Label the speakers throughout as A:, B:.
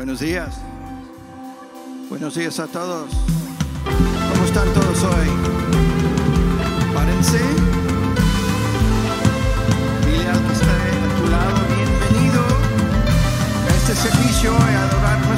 A: Buenos días. Buenos días a todos. ¿Cómo están todos hoy? Párense. Dile al que está a tu lado, bienvenido a este servicio y adorar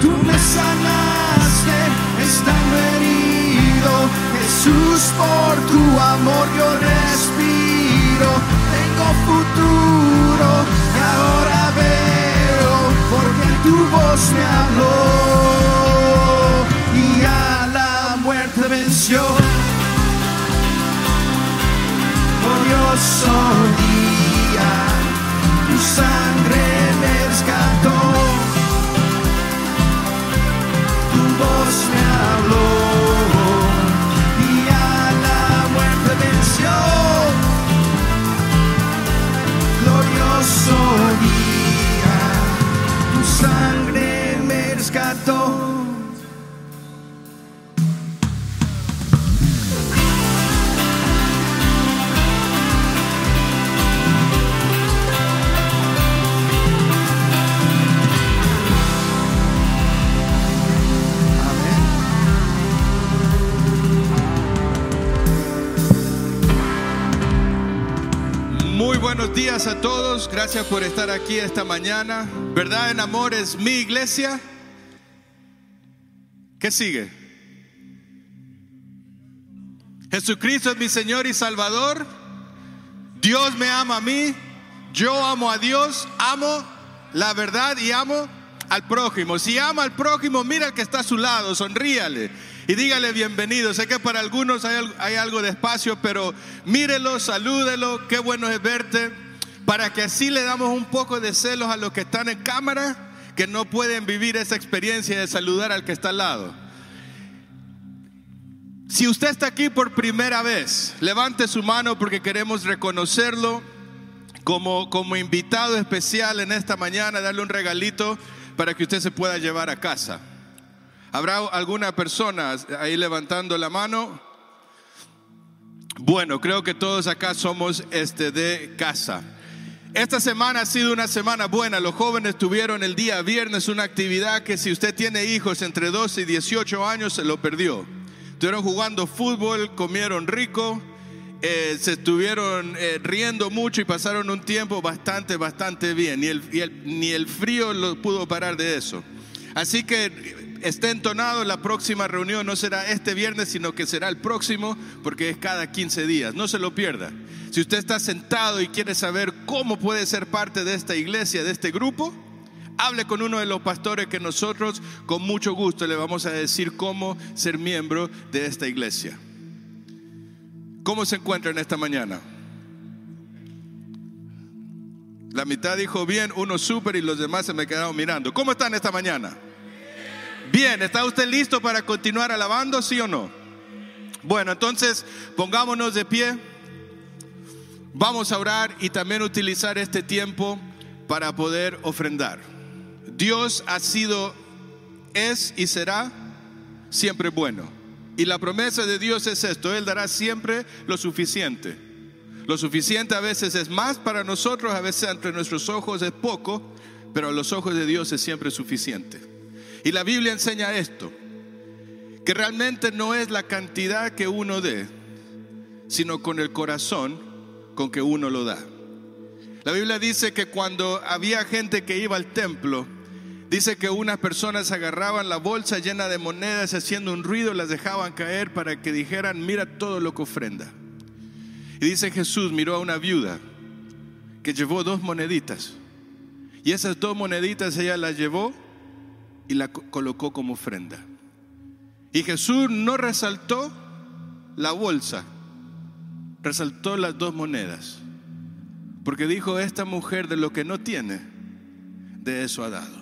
A: Tú me sanaste, estando herido, Jesús, por tu amor.
B: gracias por estar aquí esta mañana. ¿Verdad en amor es mi iglesia? ¿Qué sigue? Jesucristo es mi Señor y Salvador. Dios me ama a mí. Yo amo a Dios, amo la verdad y amo al prójimo. Si ama al prójimo, mira al que está a su lado, sonríale y dígale bienvenido. Sé que para algunos hay, hay algo de espacio, pero mírelo, salúdelo, qué bueno es verte para que así le damos un poco de celos a los que están en cámara que no pueden vivir esa experiencia de saludar al que está al lado. Si usted está aquí por primera vez, levante su mano porque queremos reconocerlo como, como invitado especial en esta mañana, darle un regalito para que usted se pueda llevar a casa. ¿Habrá alguna persona ahí levantando la mano? Bueno, creo que todos acá somos este de casa. Esta semana ha sido una semana buena. Los jóvenes tuvieron el día viernes una actividad que si usted tiene hijos entre 12 y 18 años se lo perdió. Estuvieron jugando fútbol, comieron rico, eh, se estuvieron eh, riendo mucho y pasaron un tiempo bastante, bastante bien. Ni el, frío lo pudo parar de eso. Así que esté entonado, la próxima reunión no será este viernes, sino que será el próximo, porque es cada 15 días. No se lo pierda. Si usted está sentado y quiere saber cómo puede ser parte de esta iglesia, de este grupo, hable con uno de los pastores que nosotros con mucho gusto le vamos a decir cómo ser miembro de esta iglesia. ¿Cómo se encuentra en esta mañana? La mitad dijo bien, uno súper y los demás se me quedaron mirando. ¿Cómo están esta mañana? Bien, ¿está usted listo para continuar alabando, sí o no? Bueno, entonces pongámonos de pie. Vamos a orar y también utilizar este tiempo para poder ofrendar. Dios ha sido, es y será siempre bueno. Y la promesa de Dios es esto, Él dará siempre lo suficiente. Lo suficiente a veces es más para nosotros, a veces entre nuestros ojos es poco, pero a los ojos de Dios es siempre suficiente. Y la Biblia enseña esto, que realmente no es la cantidad que uno dé, sino con el corazón con que uno lo da. La Biblia dice que cuando había gente que iba al templo, dice que unas personas agarraban la bolsa llena de monedas haciendo un ruido, las dejaban caer para que dijeran, mira todo lo que ofrenda. Y dice Jesús miró a una viuda que llevó dos moneditas. Y esas dos moneditas ella las llevó y la colocó como ofrenda. Y Jesús no resaltó la bolsa, resaltó las dos monedas, porque dijo, esta mujer de lo que no tiene, de eso ha dado.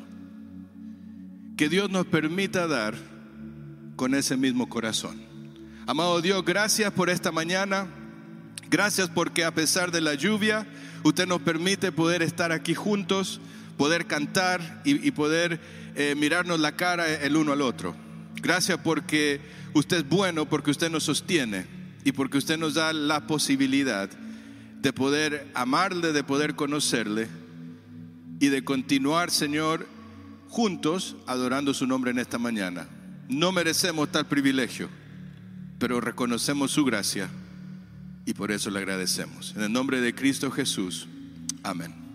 B: Que Dios nos permita dar con ese mismo corazón. Amado Dios, gracias por esta mañana. Gracias porque a pesar de la lluvia, usted nos permite poder estar aquí juntos, poder cantar y, poder eh, mirarnos la cara el uno al otro. Gracias porque usted es bueno, porque usted nos sostiene y porque usted nos da la posibilidad de poder amarle, de poder conocerle y de continuar, Señor, juntos adorando su nombre en esta mañana. No merecemos tal privilegio, pero reconocemos su gracia y por eso le agradecemos. En el nombre de Cristo Jesús. Amén.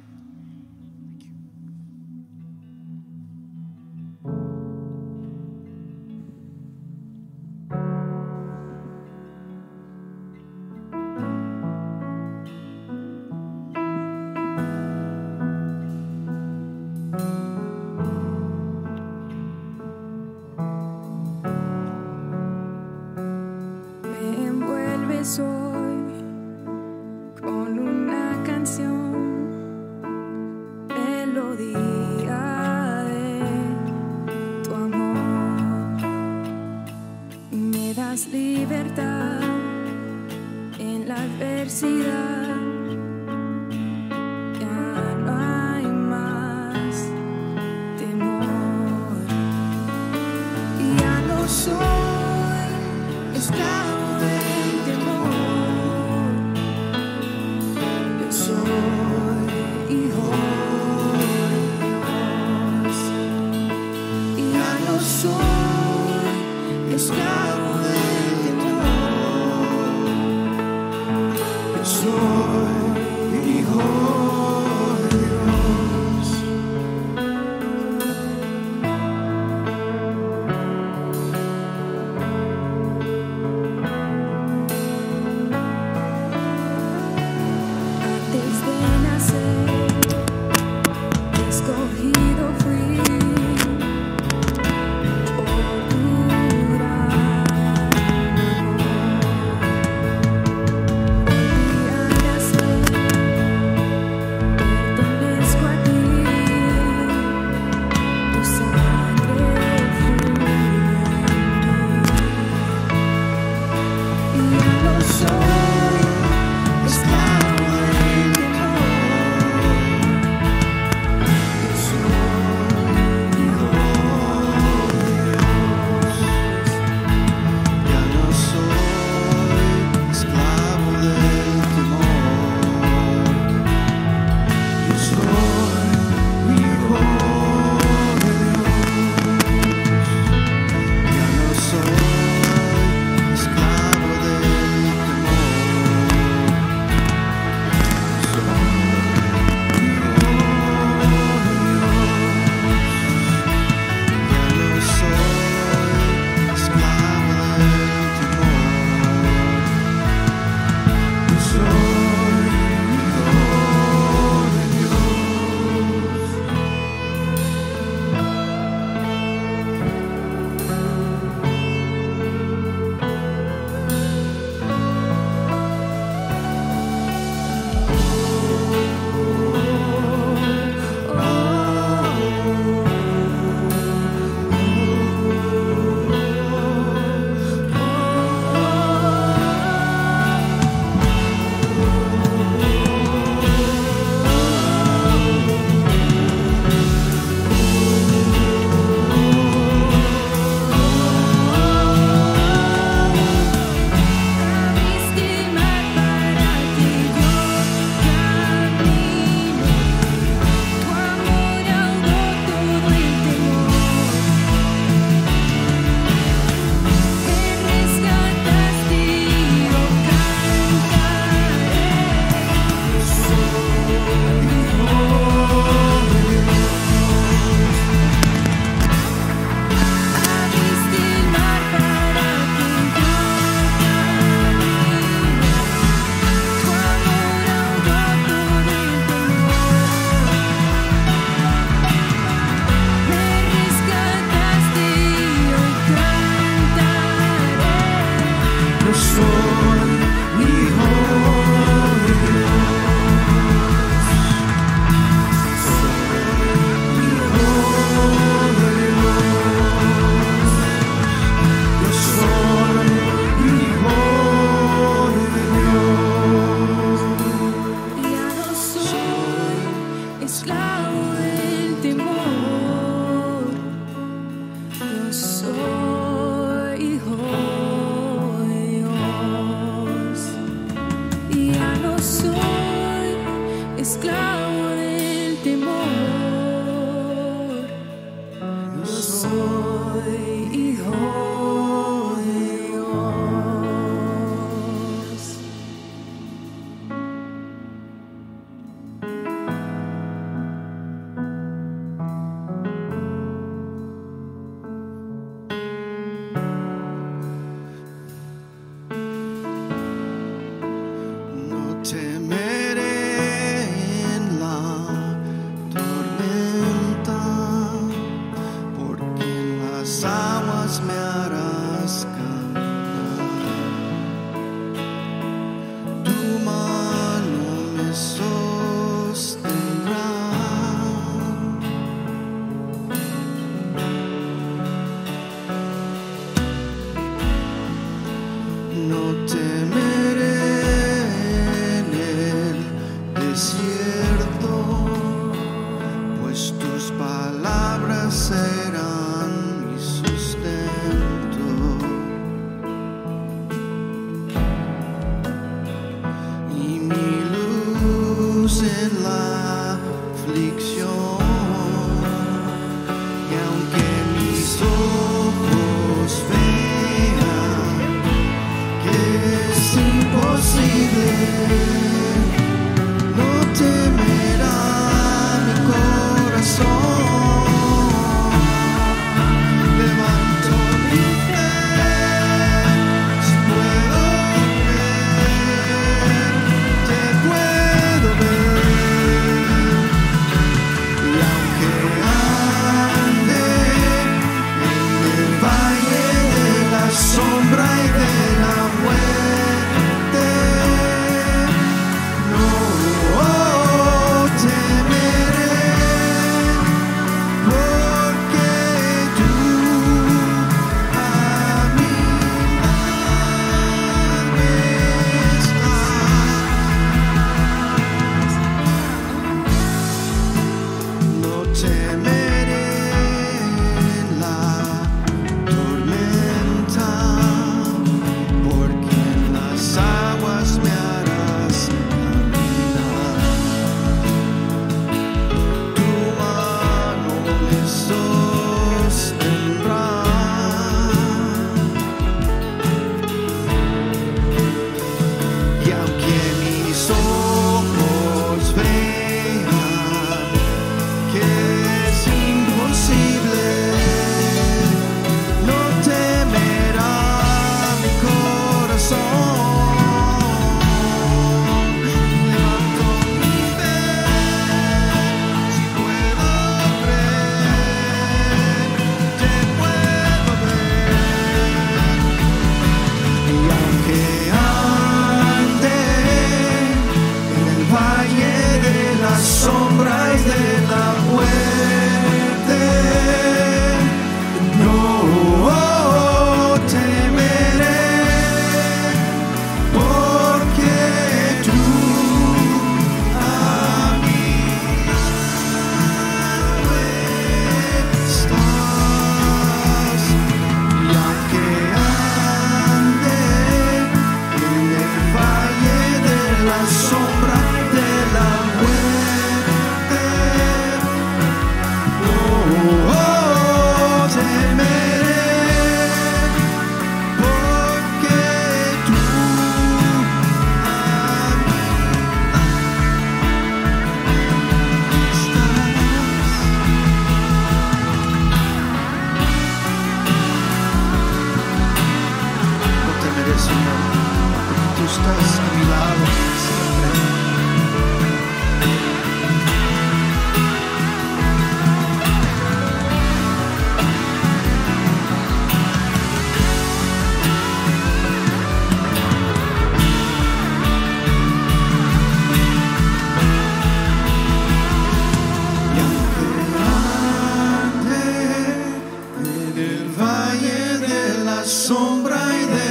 A: sombra y de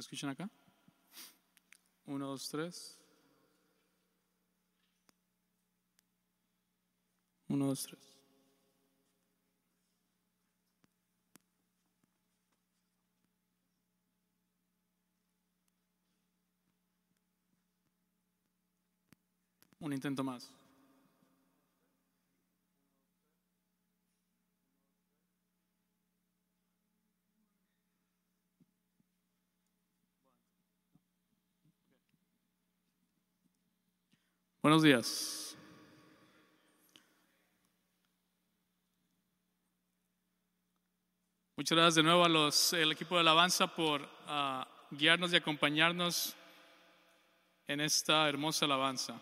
A: ¿Me
C: escuchan acá? Uno, dos, tres. Uno, dos, tres. Un intento más. Buenos días. Muchas gracias de nuevo a los, el equipo de alabanza por ah, guiarnos y acompañarnos en esta hermosa alabanza.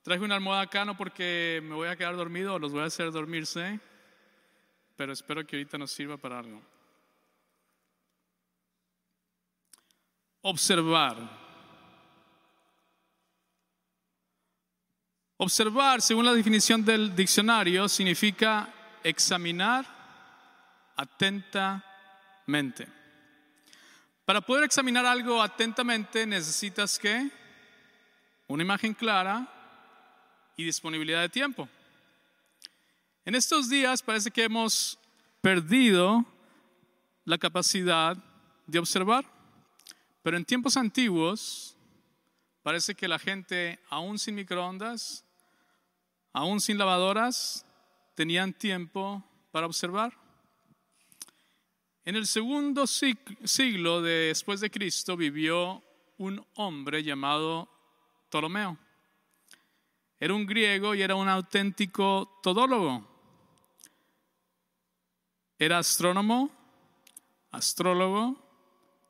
C: Traje una almohada acá no porque me voy a quedar dormido los voy a hacer dormirse, pero espero que ahorita nos sirva para algo. Observar. Observar, según la definición del diccionario, significa examinar atentamente. Para poder examinar algo atentamente necesitas que una imagen clara y disponibilidad de tiempo. En estos días parece que hemos perdido la capacidad de observar, pero en tiempos antiguos parece que la gente, aún sin microondas, aún sin lavadoras, tenían tiempo para observar. En el segundo siglo después de Cristo vivió un hombre llamado Ptolomeo. Era un griego y era un auténtico todólogo. Era astrónomo, astrólogo,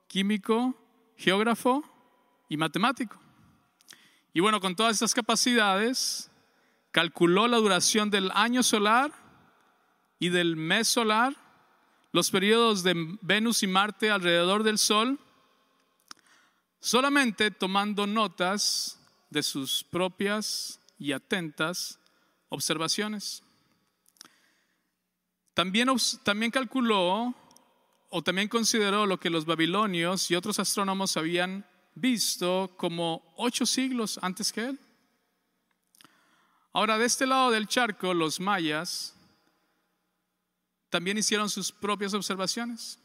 C: químico, geógrafo y matemático. Y bueno, con todas estas capacidades, calculó la duración del año solar y del mes solar, los periodos de Venus y Marte alrededor del Sol, solamente tomando notas de sus propias y atentas observaciones. También, también calculó o también consideró lo que los babilonios y otros astrónomos habían visto como ocho siglos antes que él. Ahora, de este lado del charco, los mayas también hicieron sus propias observaciones.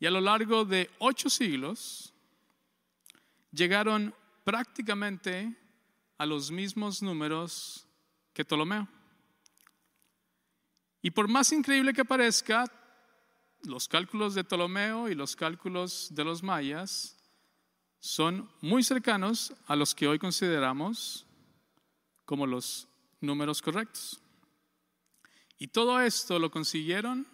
C: Y a lo largo de ocho siglos llegaron prácticamente a los mismos números que Ptolomeo. Y por más increíble que parezca, los cálculos de Ptolomeo y los cálculos de los mayas son muy cercanos a los que hoy consideramos como los números correctos. Y todo esto lo consiguieron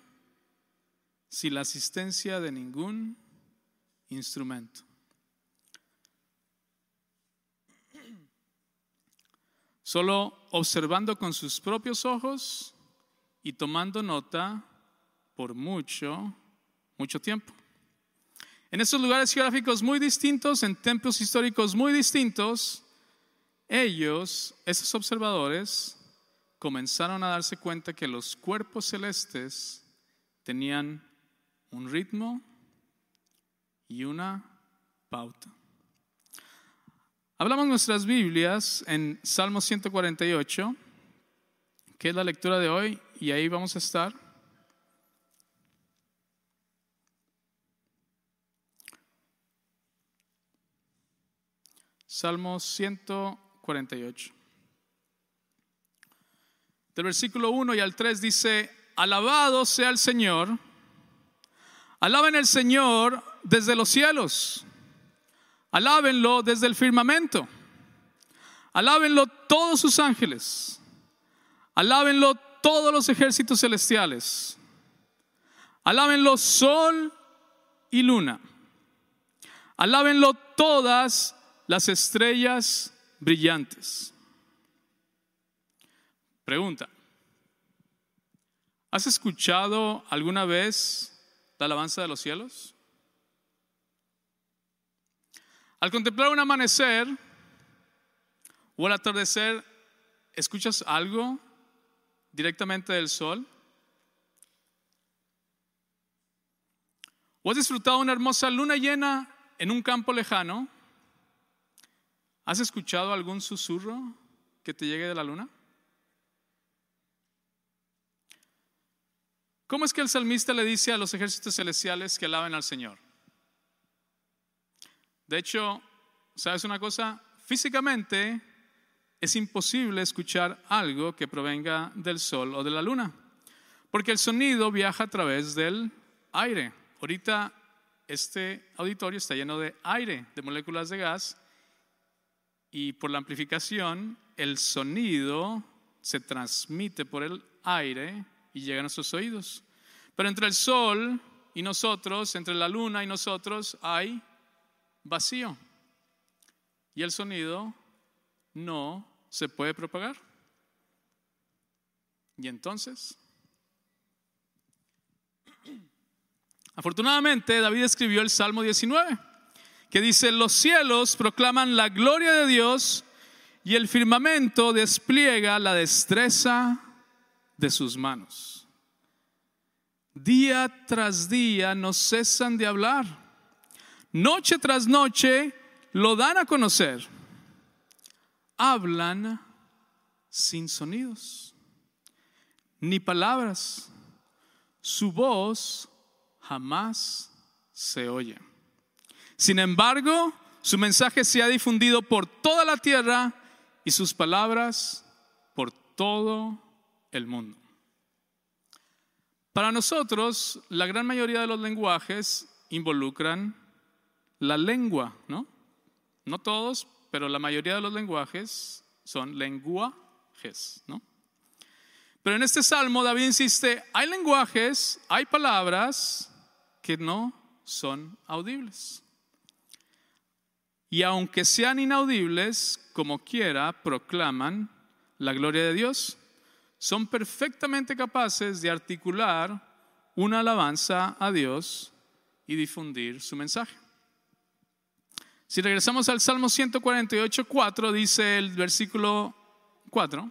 C: sin la asistencia de ningún instrumento. Solo observando con sus propios ojos y tomando nota por mucho, mucho tiempo. En estos lugares geográficos muy distintos, en templos históricos muy distintos, ellos, esos observadores, comenzaron a darse cuenta que los cuerpos celestes tenían un ritmo y una pauta. Hablamos nuestras Biblias en Salmo 148, que es la lectura de hoy, y ahí vamos a estar. Salmo 148. 48. Del versículo 1 y al 3 dice, alabado sea el Señor, alaben el Señor desde los cielos, alábenlo desde el firmamento, alábenlo todos sus ángeles, alábenlo todos los ejércitos celestiales, alábenlo sol y luna, alábenlo todas las estrellas brillantes. Pregunta, ¿has escuchado alguna vez la alabanza de los cielos? Al contemplar un amanecer o al atardecer, ¿escuchas algo directamente del sol? ¿O has disfrutado una hermosa luna llena en un campo lejano? ¿Has escuchado algún susurro que te llegue de la luna? ¿Cómo es que el salmista le dice a los ejércitos celestiales que alaben al Señor? De hecho, ¿sabes una cosa? Físicamente es imposible escuchar algo que provenga del sol o de la luna, porque el sonido viaja a través del aire. Ahorita este auditorio está lleno de aire, de moléculas de gas, y por la amplificación el sonido se transmite por el aire y llega a nuestros oídos. Pero entre el sol y nosotros, entre la luna y nosotros, hay vacío. Y el sonido no se puede propagar. Y entonces, afortunadamente, David escribió el Salmo 19, que dice, los cielos proclaman la gloria de Dios y el firmamento despliega la destreza de sus manos. Día tras día no cesan de hablar. Noche tras noche lo dan a conocer. Hablan sin sonidos, ni palabras. Su voz jamás se oye. Sin embargo, su mensaje se ha difundido por toda la tierra y sus palabras por todo el mundo. Para nosotros, la gran mayoría de los lenguajes involucran la lengua, ¿no? No todos, pero la mayoría de los lenguajes son lenguajes, ¿no? Pero en este salmo David insiste, hay lenguajes, hay palabras que no son audibles. Y aunque sean inaudibles, como quiera, proclaman la gloria de Dios, son perfectamente capaces de articular una alabanza a Dios y difundir su mensaje. Si regresamos al Salmo 148, 4, dice el versículo 4,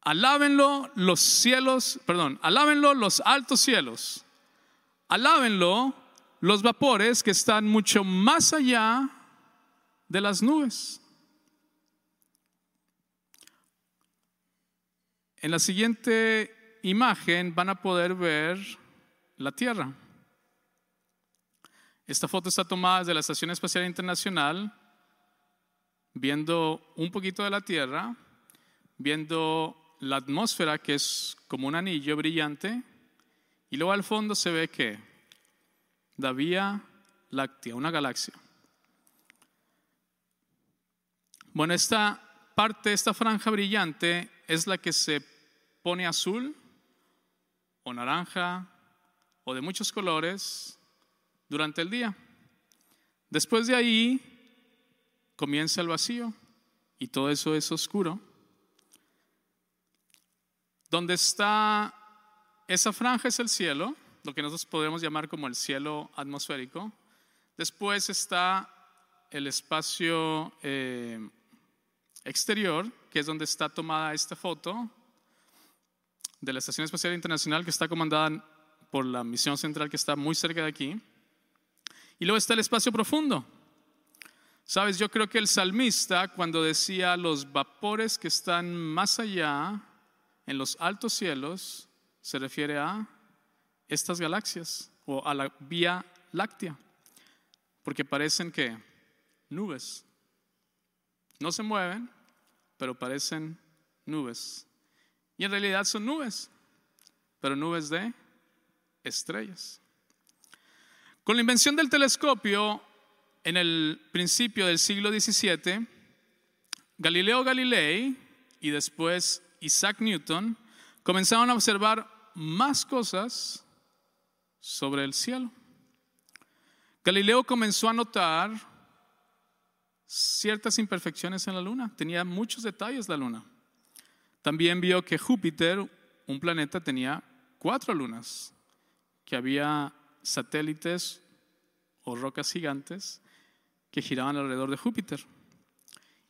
C: alábenlo los cielos, perdón, alábenlo los altos cielos, alábenlo los vapores que están mucho más allá de las nubes. En la siguiente imagen van a poder ver la Tierra. Esta foto está tomada desde la Estación Espacial Internacional, viendo un poquito de la Tierra, viendo la atmósfera que es como un anillo brillante, y luego al fondo se ve que la Vía Láctea, una galaxia. Bueno, esta parte, esta franja brillante es la que se pone azul o naranja o de muchos colores durante el día. Después de ahí comienza el vacío y todo eso es oscuro. Donde está esa franja es el cielo, lo que nosotros podemos llamar como el cielo atmosférico. Después está el espacio eh, exterior, que es donde está tomada esta foto de la Estación Espacial Internacional, que está comandada por la misión central que está muy cerca de aquí. Y luego está el espacio profundo. Sabes, yo creo que el salmista cuando decía los vapores que están más allá, en los altos cielos, se refiere a estas galaxias o a la Vía Láctea, porque parecen que nubes. No se mueven, pero parecen nubes. Y en realidad son nubes, pero nubes de estrellas. Con la invención del telescopio en el principio del siglo XVII, Galileo Galilei y después Isaac Newton comenzaron a observar más cosas sobre el cielo. Galileo comenzó a notar ciertas imperfecciones en la luna, tenía muchos detalles la luna. También vio que Júpiter, un planeta, tenía cuatro lunas, que había satélites o rocas gigantes que giraban alrededor de Júpiter.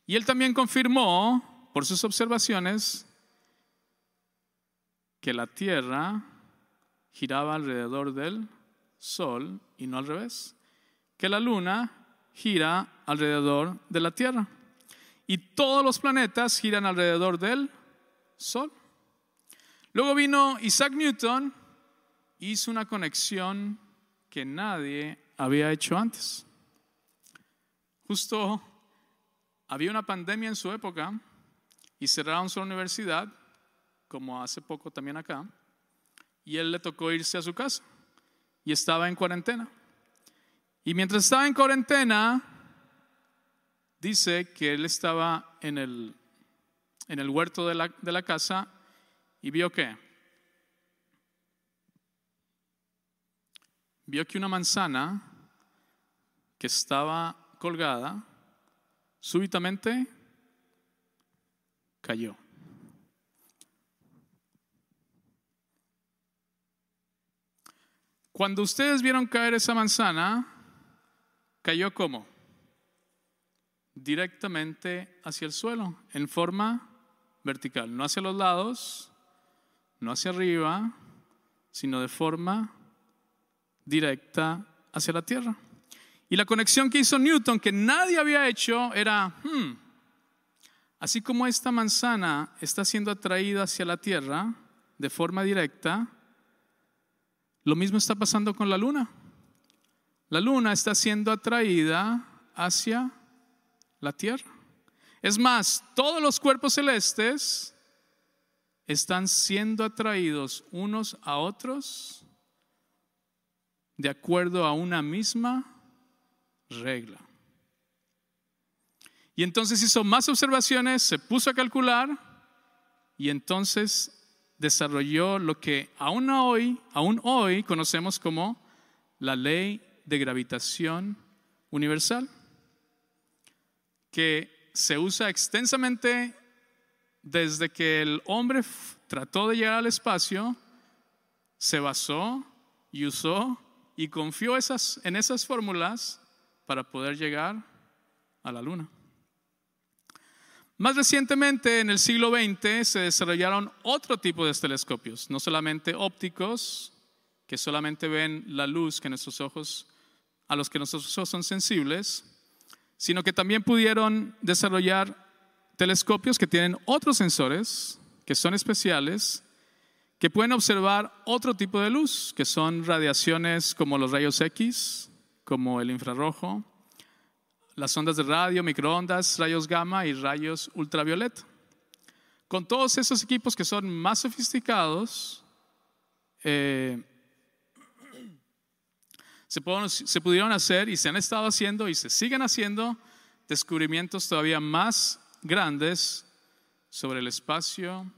C: Y él también confirmó, por sus observaciones, que la Tierra giraba alrededor del Sol y no al revés. Que la Luna gira alrededor de la Tierra. Y todos los planetas giran alrededor del Sol. Luego vino Isaac Newton, hizo una conexión que nadie había hecho antes. Justo había una pandemia en su época y cerraron su universidad, como hace poco también acá, y él le tocó irse a su casa y estaba en cuarentena. Y mientras estaba en cuarentena, dice que él estaba en el, en el huerto de la, de la casa y vio que vio que una manzana que estaba colgada súbitamente cayó. Cuando ustedes vieron caer esa manzana, cayó como? Directamente hacia el suelo, en forma vertical, no hacia los lados, no hacia arriba, sino de forma directa hacia la tierra. Y la conexión que hizo Newton, que nadie había hecho, era, hmm, así como esta manzana está siendo atraída hacia la tierra de forma directa, lo mismo está pasando con la luna. La luna está siendo atraída hacia la tierra. Es más, todos los cuerpos celestes están siendo atraídos unos a otros de acuerdo a una misma regla. Y entonces hizo más observaciones, se puso a calcular y entonces desarrolló lo que aún hoy, aún hoy conocemos como la ley de gravitación universal, que se usa extensamente desde que el hombre trató de llegar al espacio, se basó y usó y confió en esas fórmulas para poder llegar a la luna. Más recientemente, en el siglo XX, se desarrollaron otro tipo de telescopios, no solamente ópticos, que solamente ven la luz que nuestros ojos, a los que nuestros ojos son sensibles, sino que también pudieron desarrollar telescopios que tienen otros sensores, que son especiales, que pueden observar otro tipo de luz, que son radiaciones como los rayos X, como el infrarrojo, las ondas de radio, microondas, rayos gamma y rayos ultravioleta. Con todos esos equipos que son más sofisticados, eh, se, pueden- se pudieron hacer y se han estado haciendo y se siguen haciendo descubrimientos todavía más grandes sobre el espacio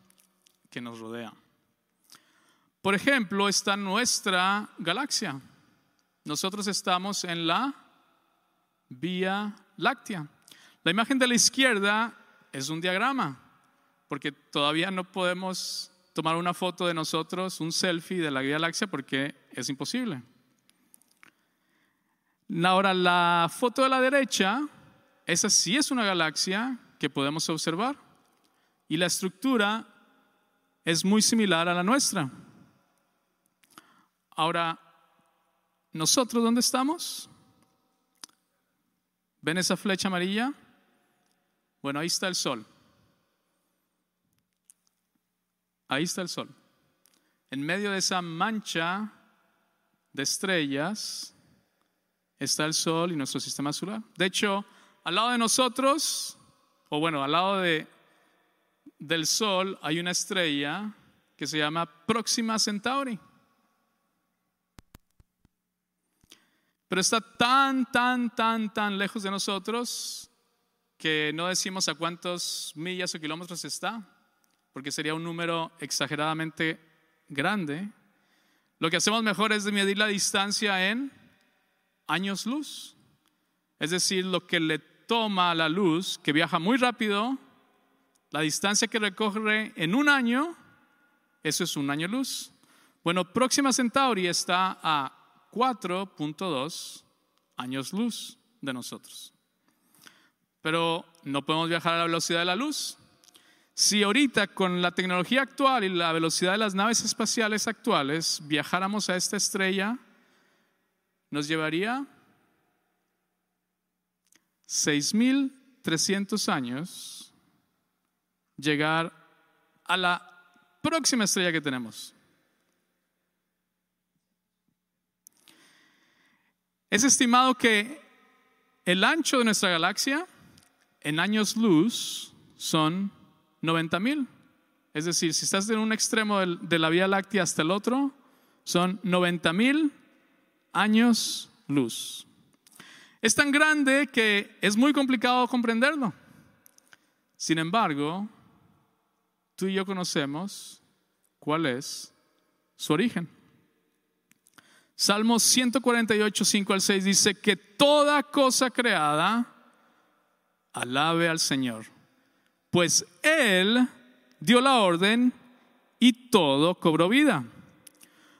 C: que nos rodea. Por ejemplo, está nuestra galaxia. Nosotros estamos en la Vía Láctea. La imagen de la izquierda es un diagrama, porque todavía no podemos tomar una foto de nosotros, un selfie de la Vía Láctea, porque es imposible. Ahora, la foto de la derecha, esa sí es una galaxia que podemos observar. Y la estructura es muy similar a la nuestra. Ahora, ¿nosotros dónde estamos? ¿Ven esa flecha amarilla? Bueno, ahí está el sol. Ahí está el sol. En medio de esa mancha de estrellas está el sol y nuestro sistema solar. De hecho, al lado de nosotros, o bueno, al lado de, del sol hay una estrella que se llama Próxima Centauri. Pero está tan, tan, tan, tan lejos de nosotros que no decimos a cuántos millas o kilómetros está, porque sería un número exageradamente grande. Lo que hacemos mejor es medir la distancia en años luz. Es decir, lo que le toma a la luz, que viaja muy rápido, la distancia que recorre en un año, eso es un año luz. Bueno, Próxima Centauri está a 4.2 años luz de nosotros. Pero no podemos viajar a la velocidad de la luz. Si ahorita con la tecnología actual y la velocidad de las naves espaciales actuales viajáramos a esta estrella, nos llevaría 6.300 años llegar a la próxima estrella que tenemos. Es estimado que el ancho de nuestra galaxia en años luz son 90 mil. Es decir, si estás en un extremo de la Vía Láctea hasta el otro, son 90 mil años luz. Es tan grande que es muy complicado comprenderlo. Sin embargo, tú y yo conocemos cuál es su origen. Salmos 148, 5 al 6 dice que toda cosa creada alabe al Señor, pues Él dio la orden y todo cobró vida.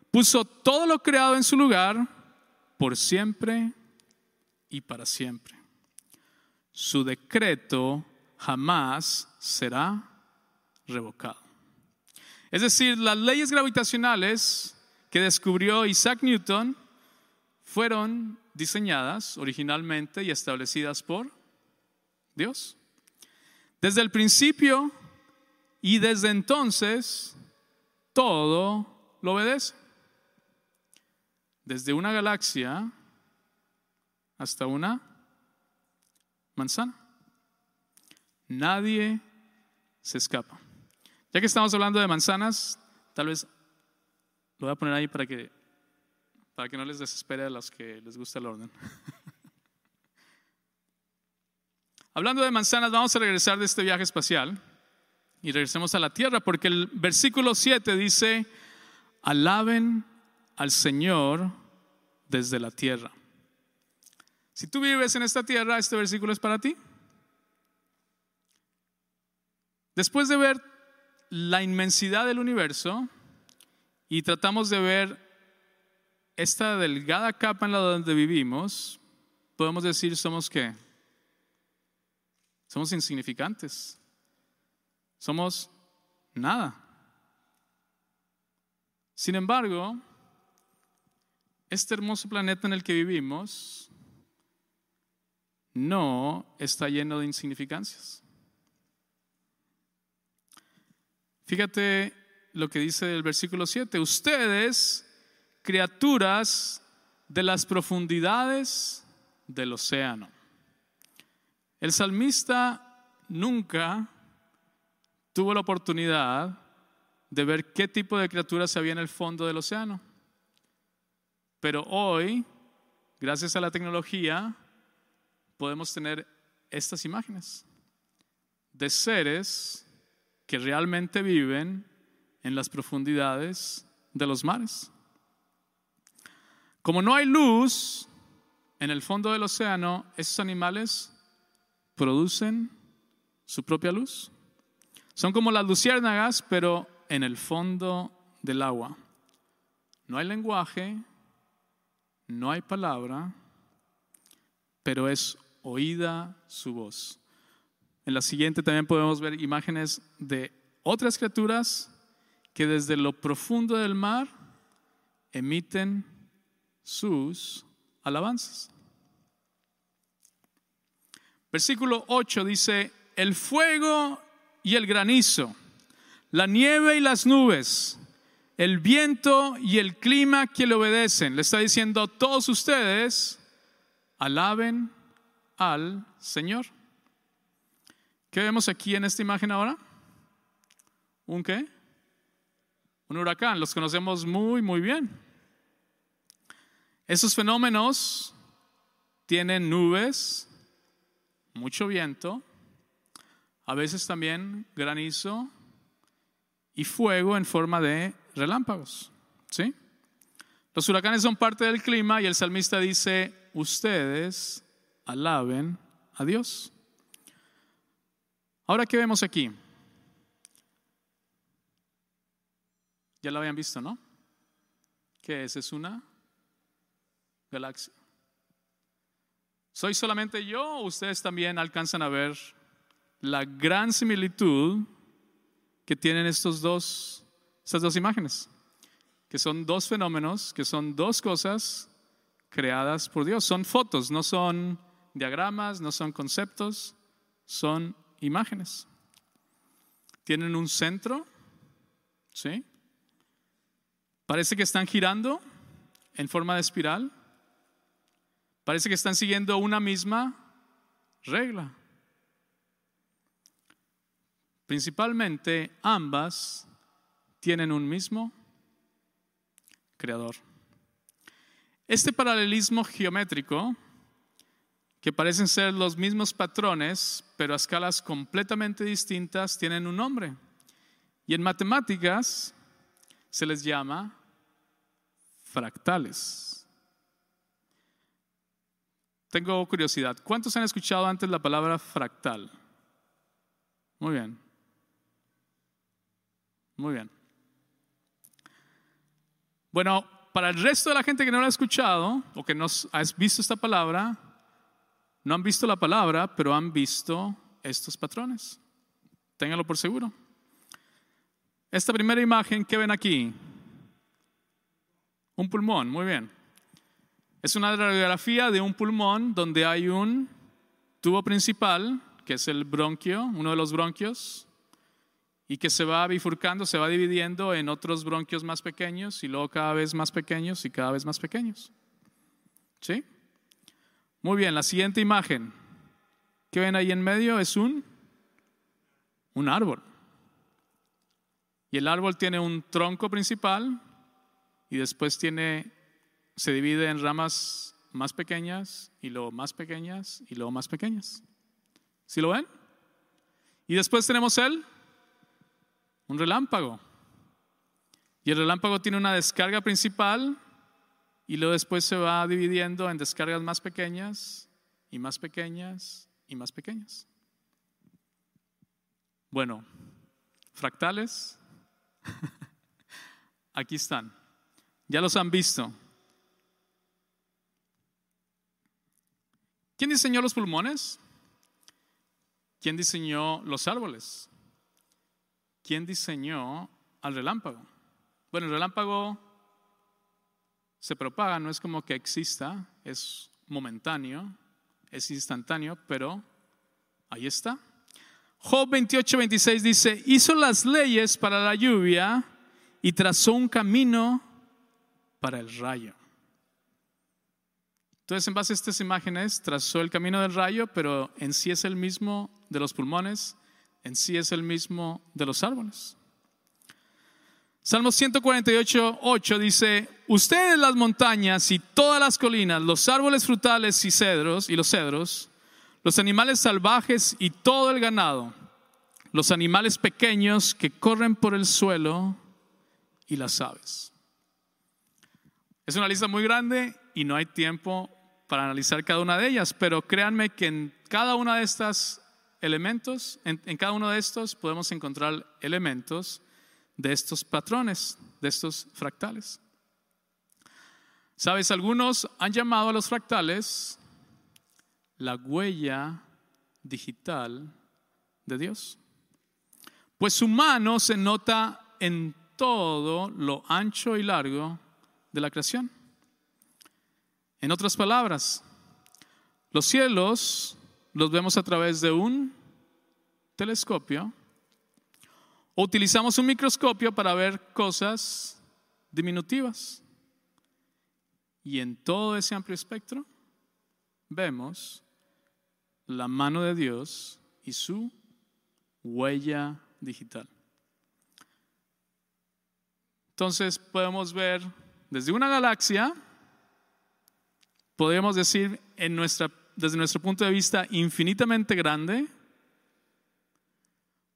C: Puso todo lo creado en su lugar por siempre y para siempre. Su decreto jamás será revocado. Es decir, las leyes gravitacionales que descubrió Isaac Newton fueron diseñadas originalmente y establecidas por Dios. Desde el principio y desde entonces, todo lo obedece. Desde una galaxia hasta una manzana. Nadie se escapa. Ya que estamos hablando de manzanas, tal vez lo voy a poner ahí para que, para que no les desespere a los que les gusta el orden. Hablando de manzanas, vamos a regresar de este viaje espacial y regresemos a la tierra, porque el versículo 7 dice, alaben al Señor desde la tierra. Si tú vives en esta tierra, este versículo es para ti. Después de ver la inmensidad del universo y tratamos de ver esta delgada capa en la donde vivimos, podemos decir somos qué? Somos insignificantes. Somos nada. Sin embargo, este hermoso planeta en el que vivimos no está lleno de insignificancias. Fíjate lo que dice el versículo 7. Ustedes, criaturas de las profundidades del océano. El salmista nunca tuvo la oportunidad de ver qué tipo de criaturas había en el fondo del océano. Pero hoy, gracias a la tecnología, podemos tener estas imágenes de seres que realmente viven en las profundidades de los mares. Como no hay luz en el fondo del océano, esos animales producen su propia luz. Son como las luciérnagas, pero en el fondo del agua. No hay lenguaje, no hay palabra, pero es oída su voz. En la siguiente también podemos ver imágenes de otras criaturas que desde lo profundo del mar emiten sus alabanzas. Versículo 8 dice, el fuego y el granizo, la nieve y las nubes, el viento y el clima que le obedecen. Le está diciendo, todos ustedes alaben al Señor. ¿Qué vemos aquí en esta imagen ahora? ¿Un qué? Un huracán, los conocemos muy, muy bien. Esos fenómenos tienen nubes, mucho viento, a veces también granizo y fuego en forma de relámpagos. ¿sí? Los huracanes son parte del clima y el salmista dice, ustedes alaben a Dios. Ahora, ¿qué vemos aquí? Ya lo habían visto, ¿no? ¿Qué es? Es una galaxia. ¿Soy solamente yo o ustedes también alcanzan a ver la gran similitud que tienen estos dos, estas dos imágenes? Que son dos fenómenos, que son dos cosas creadas por Dios. Son fotos, no son diagramas, no son conceptos, son imágenes. Tienen un centro, ¿sí? Parece que están girando en forma de espiral. Parece que están siguiendo una misma regla. Principalmente ambas tienen un mismo creador. Este paralelismo geométrico, que parecen ser los mismos patrones, pero a escalas completamente distintas, tienen un nombre. Y en matemáticas se les llama fractales. Tengo curiosidad. ¿Cuántos han escuchado antes la palabra fractal? Muy bien. Muy bien. Bueno, para el resto de la gente que no lo ha escuchado o que no ha visto esta palabra, no han visto la palabra, pero han visto estos patrones. Ténganlo por seguro. Esta primera imagen que ven aquí, un pulmón, muy bien. Es una radiografía de un pulmón donde hay un tubo principal, que es el bronquio, uno de los bronquios, y que se va bifurcando, se va dividiendo en otros bronquios más pequeños y luego cada vez más pequeños y cada vez más pequeños. ¿Sí? Muy bien, la siguiente imagen que ven ahí en medio es un, un árbol. Y el árbol tiene un tronco principal y después tiene, se divide en ramas más pequeñas y luego más pequeñas y luego más pequeñas. ¿Sí lo ven? Y después tenemos el un relámpago. Y el relámpago tiene una descarga principal y luego después se va dividiendo en descargas más pequeñas y más pequeñas y más pequeñas. Bueno, fractales, aquí están. Ya los han visto. ¿Quién diseñó los pulmones? ¿Quién diseñó los árboles? ¿quién diseñó al relámpago? Bueno, el relámpago se propaga, no es como que exista, es momentáneo, es instantáneo, pero ahí está. Job 28, 26 dice, hizo las leyes para la lluvia y trazó un camino para el rayo. Entonces, en base a estas imágenes, trazó el camino del rayo, pero en sí es el mismo de los pulmones, en sí es el mismo de los árboles. Salmo 148, 8 dice, ustedes las montañas y todas las colinas, los árboles frutales y cedros y los cedros, los animales salvajes y todo el ganado, los animales pequeños que corren por el suelo y las aves. Es una lista muy grande y no hay tiempo para analizar cada una de ellas, pero créanme que en cada una de estas elementos, en, cada uno de estos podemos encontrar elementos de estos patrones, de estos fractales. Sabes, algunos han llamado a los fractales la huella digital de Dios. Pues su mano se nota en todo lo ancho y largo de la creación. En otras palabras, los cielos los vemos a través de un telescopio o utilizamos un microscopio para ver cosas diminutivas. Y en todo ese amplio espectro vemos la mano de Dios y su huella digital. Entonces podemos ver desde una galaxia, podemos decir en nuestra desde nuestro punto de vista infinitamente grande,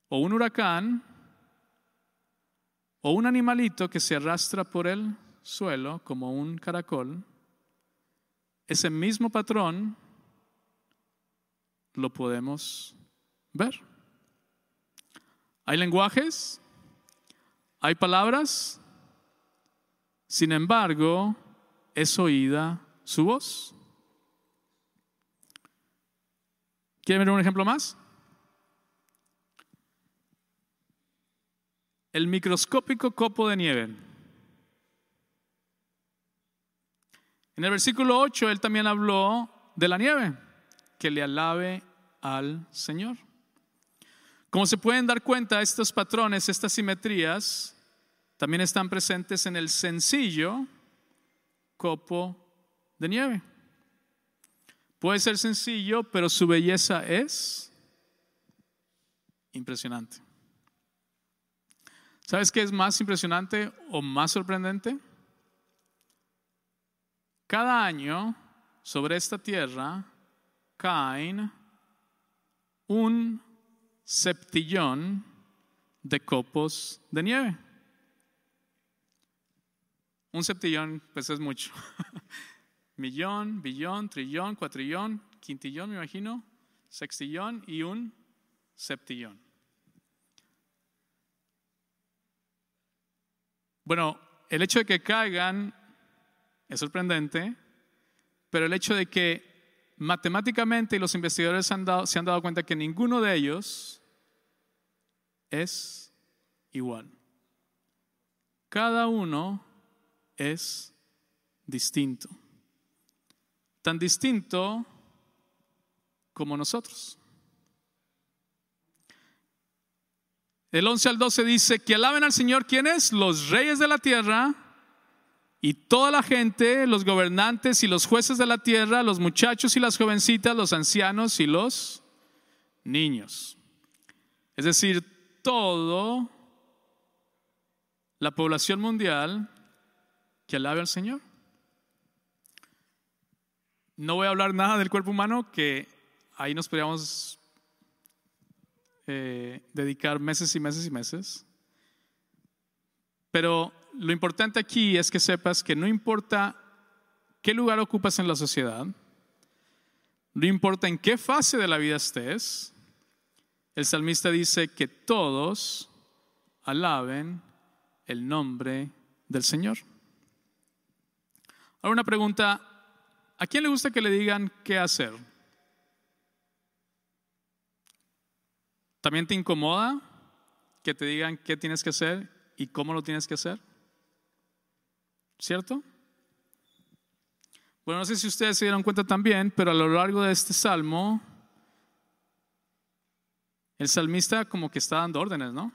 C: o un huracán, o un animalito que se arrastra por el suelo como un caracol, ese mismo patrón lo podemos ver. Hay lenguajes, hay palabras, sin embargo, es oída su voz. ¿Quieren ver un ejemplo más? El microscópico copo de nieve. En el versículo 8 él también habló de la nieve, que le alabe al Señor. Como se pueden dar cuenta, estos patrones, estas simetrías, también están presentes en el sencillo copo de nieve. Puede ser sencillo, pero su belleza es impresionante. ¿Sabes qué es más impresionante o más sorprendente? Cada año sobre esta tierra caen un septillón de copos de nieve. Un septillón, pues es mucho. Millón, billón, trillón, cuatrillón, quintillón, me imagino, sextillón y un septillón. Bueno, el hecho de que caigan es sorprendente, pero el hecho de que matemáticamente los investigadores han dado- se han dado cuenta que ninguno de ellos es igual. Cada uno es distinto. Tan distinto como nosotros. El 11 al 12 dice que alaben al Señor, ¿quiénes? Los reyes de la tierra y toda la gente, los gobernantes y los jueces de la tierra, los muchachos y las jovencitas, los ancianos y los niños. Es decir, todo la población mundial que alabe al Señor. No voy a hablar nada del cuerpo humano, que ahí nos podríamos eh, dedicar meses y meses y meses. Pero lo importante aquí es que sepas que no importa qué lugar ocupas en la sociedad, no importa en qué fase de la vida estés, el salmista dice que todos alaben el nombre del Señor. Ahora una pregunta, ¿a quién le gusta que le digan qué hacer? ¿También te incomoda que te digan qué tienes que hacer y cómo lo tienes que hacer? ¿Cierto? Bueno, no sé si ustedes se dieron cuenta también, pero a lo largo de este salmo, el salmista como que está dando órdenes, ¿no?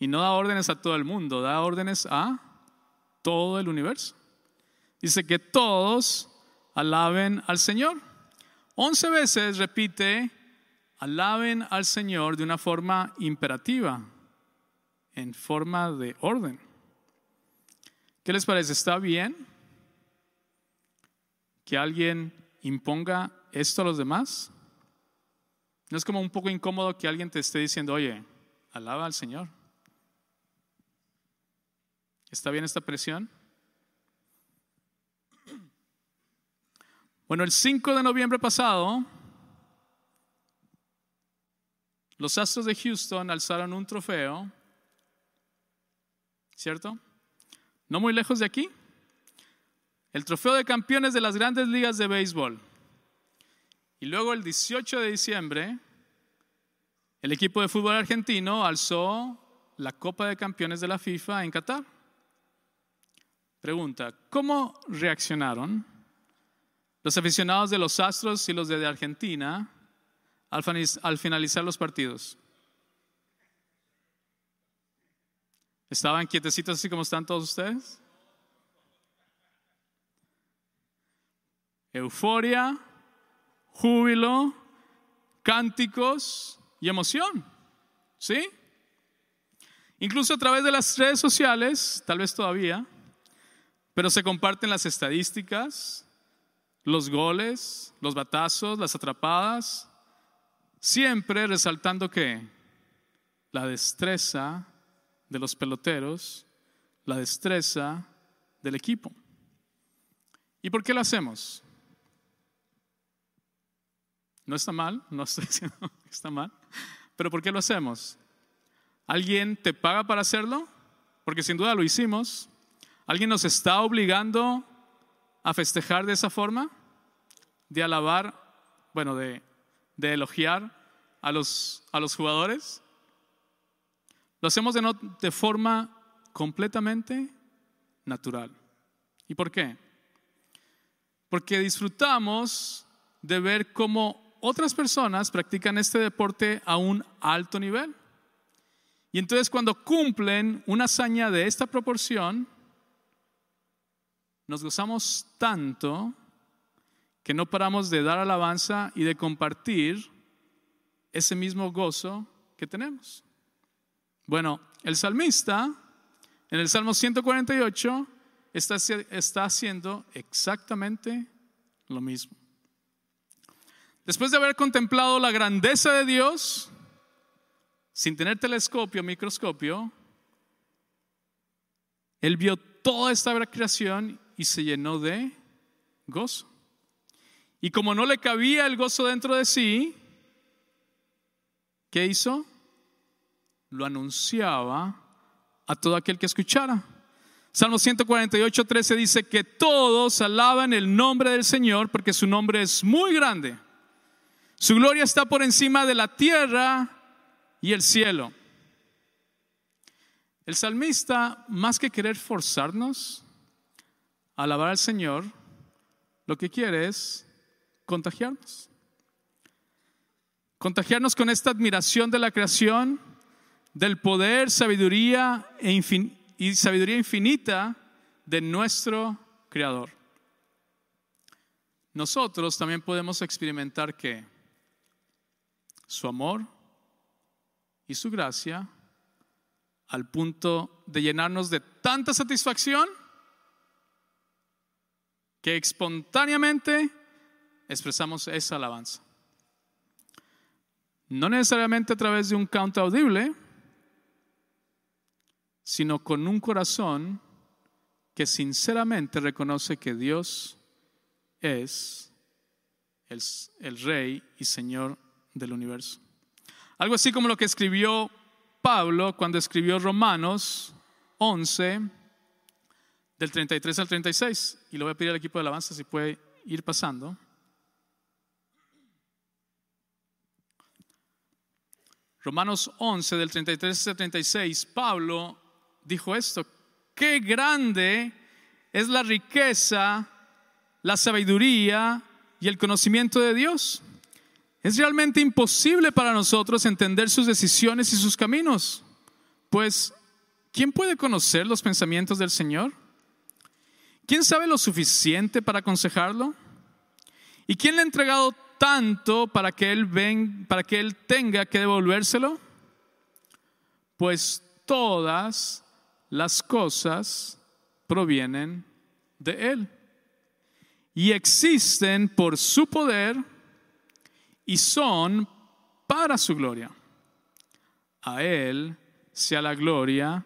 C: Y no da órdenes a todo el mundo, da órdenes a todo el universo. Dice que todos alaben al Señor. Once veces repite, alaben al Señor de una forma imperativa, en forma de orden. ¿Qué les parece? ¿Está bien que alguien imponga esto a los demás? ¿No es como un poco incómodo que alguien te esté diciendo, oye, alaba al Señor? ¿Está bien esta presión? Bueno, el 5 de noviembre pasado, los Astros de Houston alzaron un trofeo, ¿cierto? No muy lejos de aquí. El trofeo de campeones de las grandes ligas de béisbol. Y luego el 18 de diciembre, el equipo de fútbol argentino alzó la Copa de Campeones de la FIFA en Qatar. Pregunta, ¿cómo reaccionaron los aficionados de los Astros y los de Argentina al finalizar los partidos? ¿Estaban quietecitos así como están todos ustedes? Euforia, júbilo, cánticos y emoción. ¿Sí? Incluso a través de las redes sociales, tal vez todavía, pero se comparten las estadísticas, los goles, los batazos, las atrapadas, siempre resaltando que la destreza de los peloteros, la destreza del equipo. ¿Y por qué lo hacemos? No está mal, no estoy diciendo que está mal, pero ¿por qué lo hacemos? ¿Alguien te paga para hacerlo? Porque sin duda lo hicimos. ¿Alguien nos está obligando a festejar de esa forma? De alabar, bueno, de, elogiar a los, a los jugadores. Lo hacemos de, no- de forma completamente natural. ¿Y por qué? porque disfrutamos de ver cómo otras personas practican este deporte a un alto nivel. Y entonces cuando cumplen una hazaña de esta proporción, nos gozamos tanto que no paramos de dar alabanza y de compartir ese mismo gozo que tenemos. Bueno, el salmista en el Salmo 148 está, está haciendo exactamente lo mismo. Después de haber contemplado la grandeza de Dios, sin tener telescopio, microscopio, él vio toda esta creación y se llenó de gozo. Y como no le cabía el gozo dentro de sí, ¿qué hizo? Lo anunciaba a todo aquel que escuchara. Salmo 148, 13 dice que todos alaban el nombre del Señor porque su nombre es muy grande. Su gloria está por encima de la tierra y el cielo. El salmista, más que querer forzarnos a alabar al Señor, lo que quiere es contagiarnos. Contagiarnos con esta admiración de la creación, del poder, sabiduría e y sabiduría infinita de nuestro Creador. Nosotros también podemos experimentar que su amor y su gracia al punto de llenarnos de tanta satisfacción que espontáneamente expresamos esa alabanza. No necesariamente a través de un canto audible, sino con un corazón que sinceramente reconoce que Dios es el, el, Rey y Señor del universo. Algo así como lo que escribió Pablo cuando escribió Romanos 11, del 33 al 36. Y lo voy a pedir al equipo de alabanza si puede ir pasando. Romanos 11, del 33 al 36, Pablo dijo esto, qué grande es la riqueza, la sabiduría y el conocimiento de Dios. Es realmente imposible para nosotros entender sus decisiones y sus caminos, pues ¿quién puede conocer los pensamientos del Señor? ¿Quién sabe lo suficiente para aconsejarlo? ¿Y quién le ha entregado tanto para que él ven, para que él tenga que devolvérselo? Pues todas las cosas provienen de él y existen por su poder y son para su gloria. A él sea la gloria,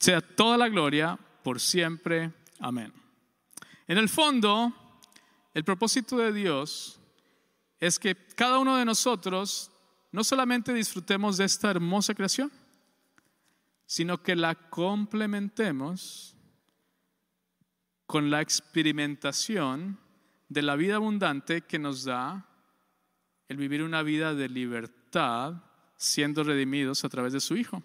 C: sea toda la gloria por siempre. Amén. En el fondo, el propósito de Dios es que cada uno de nosotros no solamente disfrutemos de esta hermosa creación, sino que la complementemos con la experimentación de la vida abundante que nos da el vivir una vida de libertad siendo redimidos a través de su Hijo.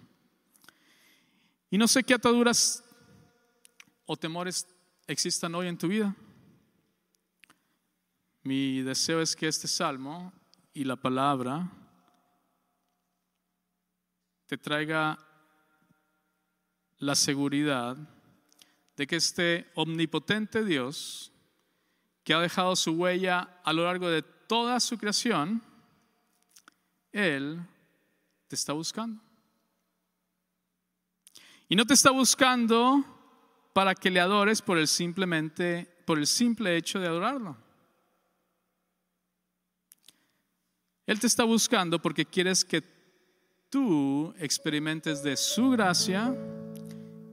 C: Y no sé qué ataduras o temores existan hoy en tu vida. Mi deseo es que este salmo y la palabra te traiga la seguridad de que este omnipotente Dios, que ha dejado su huella a lo largo de toda su creación, Él te está buscando. Y no te está buscando para que le adores por el simplemente por el simple hecho de adorarlo. Él te está buscando porque quieres que tú experimentes de su gracia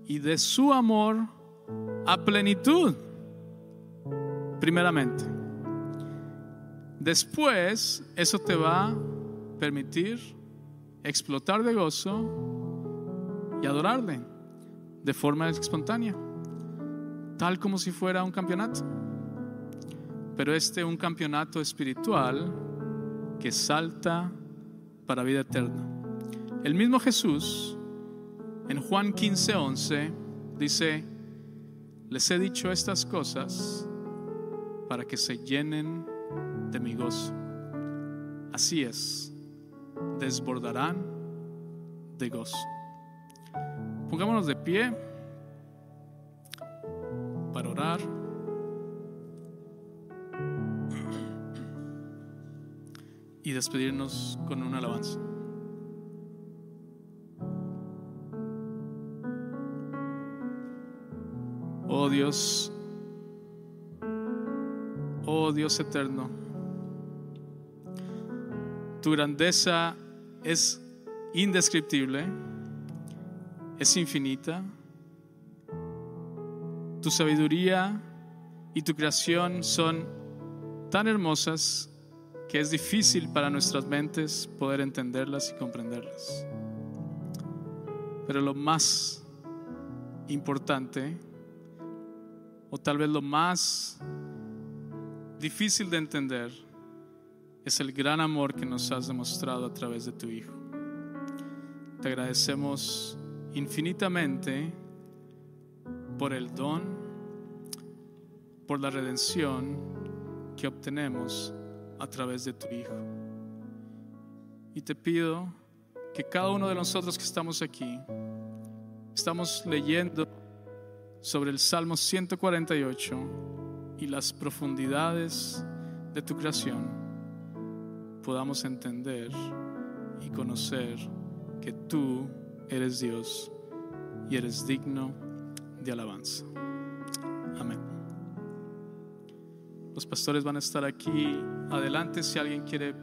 C: y de su amor a plenitud, primeramente. Después, eso te va a permitir explotar de gozo y adorarle de forma espontánea, tal como si fuera un campeonato. Pero este es un campeonato espiritual que salta para vida eterna. El mismo Jesús en Juan 15, 11 dice, Les he dicho estas cosas para que se llenen de mi gozo. Así es, desbordarán de gozo. Pongámonos de pie para orar. Y despedirnos con una alabanza. Oh Dios, oh Dios eterno, tu grandeza es indescriptible, es infinita, tu sabiduría y tu creación son tan hermosas que es difícil para nuestras mentes poder entenderlas y comprenderlas. Pero lo más importante, o tal vez lo más difícil de entender, es el gran amor que nos has demostrado a través de tu Hijo. Te agradecemos infinitamente por el don, por la redención que obtenemos a través de tu Hijo. Y te pido que cada uno de nosotros que estamos aquí, estamos leyendo sobre el Salmo 148 y las profundidades de tu creación, podamos entender y conocer que tú eres Dios y eres digno de alabanza. Amén. Los pastores van a estar aquí adelante si alguien quiere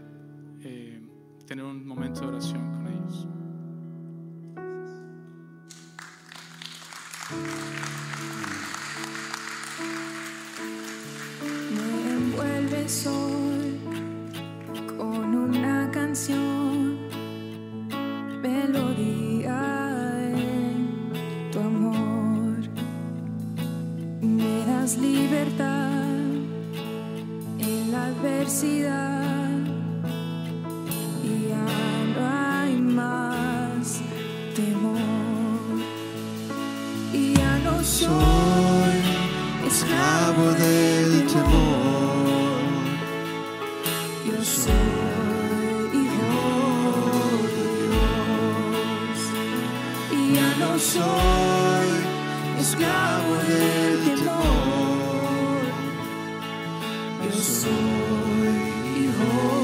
C: eh, tener un momento de oración con ellos.
D: pessoa. Soy hijo